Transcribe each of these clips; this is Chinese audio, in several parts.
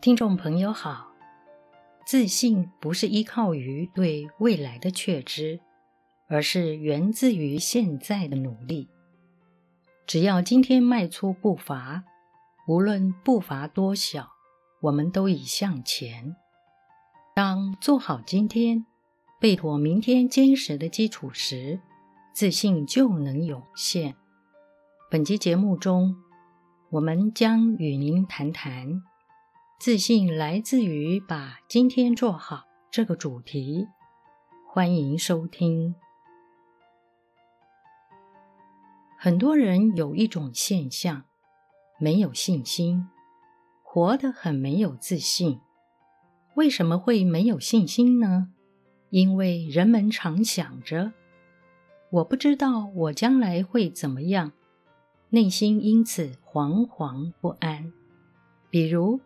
听众朋友好，自信不是依靠于对未来的确知，而是源自于现在的努力。只要今天迈出步伐，无论步伐多小，我们都已向前。当做好今天，备妥明天坚实的基础时，自信就能涌现。本期节目中，我们将与您谈谈。自信来自于把今天做好这个主题，欢迎收听。很多人有一种现象，没有信心，活得很没有自信。为什么会没有信心呢？因为人们常想着，我不知道我将来会怎么样，内心因此惶惶不安。比如，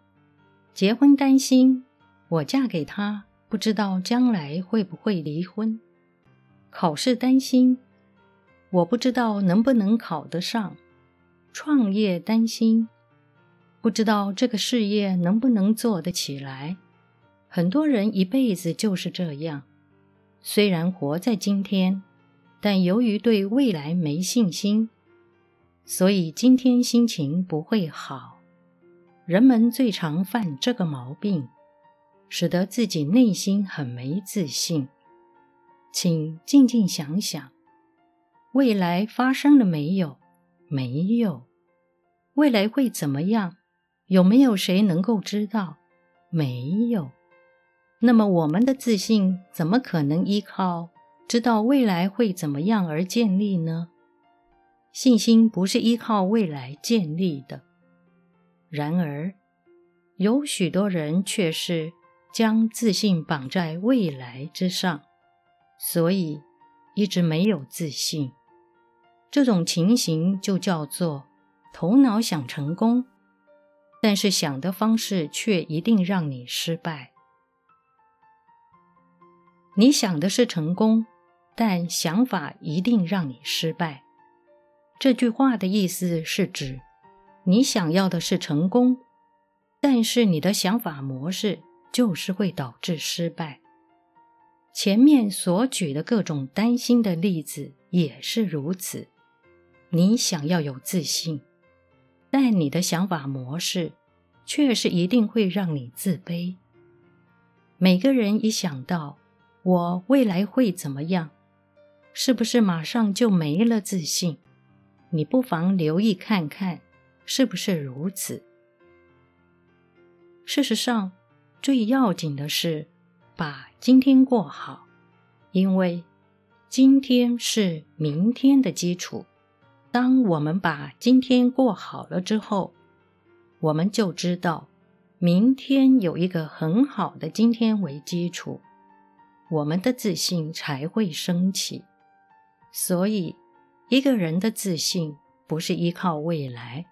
结婚担心，我嫁给他，不知道将来会不会离婚；考试担心，我不知道能不能考得上；创业担心，不知道这个事业能不能做得起来。很多人一辈子就是这样，虽然活在今天，但由于对未来没信心，所以今天心情不会好。人们最常犯这个毛病，使得自己内心很没自信。请静静想想，未来发生了没有？没有。未来会怎么样？有没有谁能够知道？没有。那么我们的自信怎么可能依靠知道未来会怎么样而建立呢？信心不是依靠未来建立的。然而，有许多人却是将自信绑在未来之上，所以一直没有自信。这种情形就叫做头脑想成功，但是想的方式却一定让你失败。你想的是成功，但想法一定让你失败。这句话的意思是指，你想要的是成功，但是你的想法模式就是会导致失败。前面所举的各种担心的例子也是如此。你想要有自信，但你的想法模式却是一定会让你自卑。每个人一想到我未来会怎么样，是不是马上就没了自信？你不妨留意看看。是不是如此？事实上，最要紧的是把今天过好，因为今天是明天的基础。当我们把今天过好了之后，我们就知道明天有一个很好的今天为基础，我们的自信才会升起。所以，一个人的自信不是依靠未来。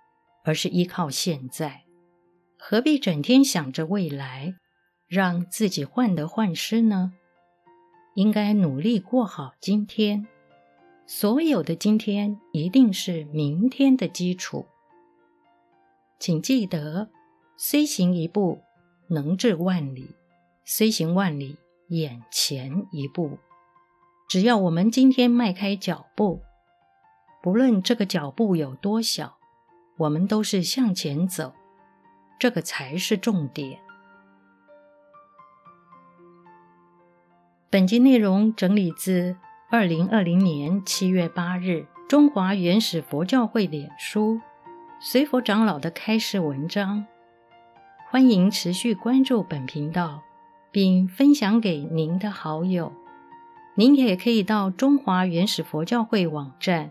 而是依靠现在，何必整天想着未来，让自己患得患失呢？应该努力过好今天，所有的今天一定是明天的基础。请记得，虽行一步，能至万里；虽行万里，眼前一步。只要我们今天迈开脚步，不论这个脚步有多小。我们都是向前走，这个才是重点。本集内容整理自二零二零年七月八日中华原始佛教会脸书随佛长老的开示文章。欢迎持续关注本频道，并分享给您的好友。您也可以到中华原始佛教会网站。